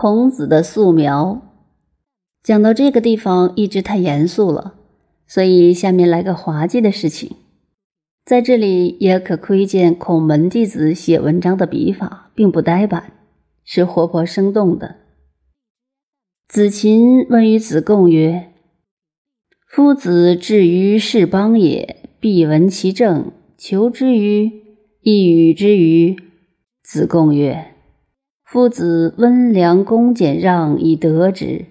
孔子的素描。讲到这个地方，一直太严肃了，所以下面来个滑稽的事情。在这里也可窥见孔门弟子写文章的笔法，并不呆板，是活泼生动的。子禽问于子贡曰：“夫子至于是邦也，必闻其政，求之于，亦与之于？”子贡曰：“夫子温良恭俭让以得之。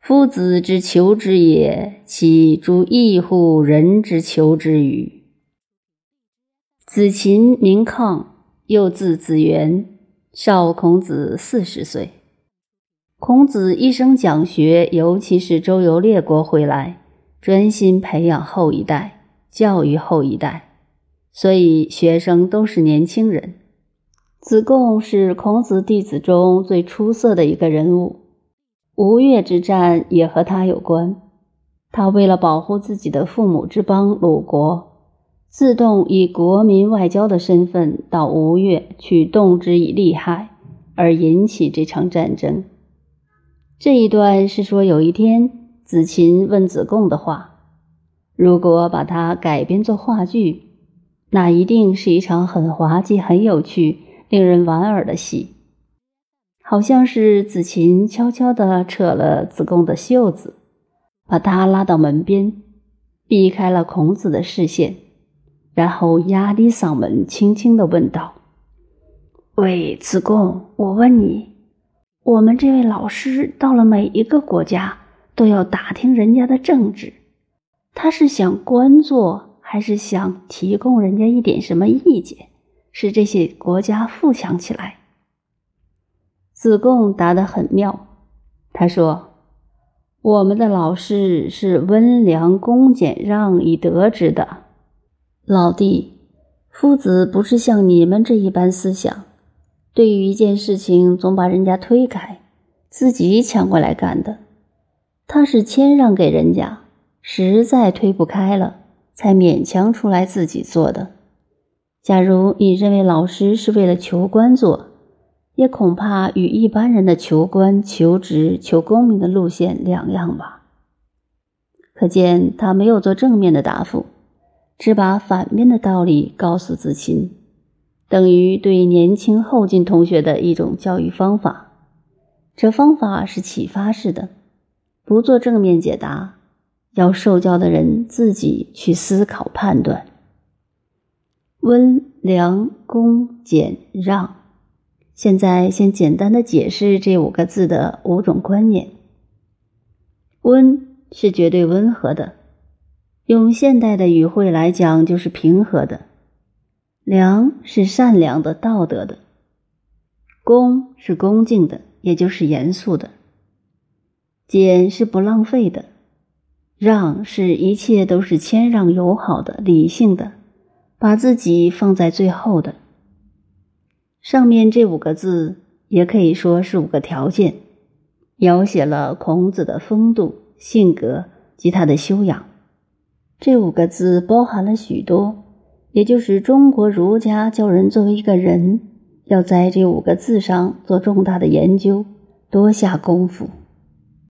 夫子之求之也，其诸异乎人之求之与？”子禽名亢，又字子元，少孔子四十岁。孔子一生讲学，尤其是周游列国回来，专心培养后一代，教育后一代，所以学生都是年轻人。子贡是孔子弟子中最出色的一个人物，吴越之战也和他有关。他为了保护自己的父母之邦鲁国。自动以国民外交的身份到吴越去动之以利害，而引起这场战争。这一段是说，有一天子禽问子贡的话，如果把它改编作话剧，那一定是一场很滑稽、很有趣、令人莞尔的戏。好像是子禽悄悄地扯了子贡的袖子，把他拉到门边，避开了孔子的视线。然后压低嗓门，轻轻地问道：“喂，子贡，我问你，我们这位老师到了每一个国家，都要打听人家的政治，他是想官做，还是想提供人家一点什么意见，使这些国家富强起来？”子贡答得很妙，他说：“我们的老师是温良恭俭让以得之的。”老弟，夫子不是像你们这一般思想，对于一件事情总把人家推开，自己抢过来干的。他是谦让给人家，实在推不开了，才勉强出来自己做的。假如你认为老师是为了求官做，也恐怕与一般人的求官、求职、求功名的路线两样吧。可见他没有做正面的答复。只把反面的道理告诉子琴，等于对年轻后进同学的一种教育方法。这方法是启发式的，不做正面解答，要受教的人自己去思考判断。温良恭俭让，现在先简单的解释这五个字的五种观念。温是绝对温和的。用现代的语汇来讲，就是平和的；良是善良的、道德的；恭是恭敬的，也就是严肃的；俭是不浪费的；让是一切都是谦让、友好的、理性的，把自己放在最后的。上面这五个字也可以说是五个条件，描写了孔子的风度、性格及他的修养。这五个字包含了许多，也就是中国儒家教人作为一个人，要在这五个字上做重大的研究，多下功夫。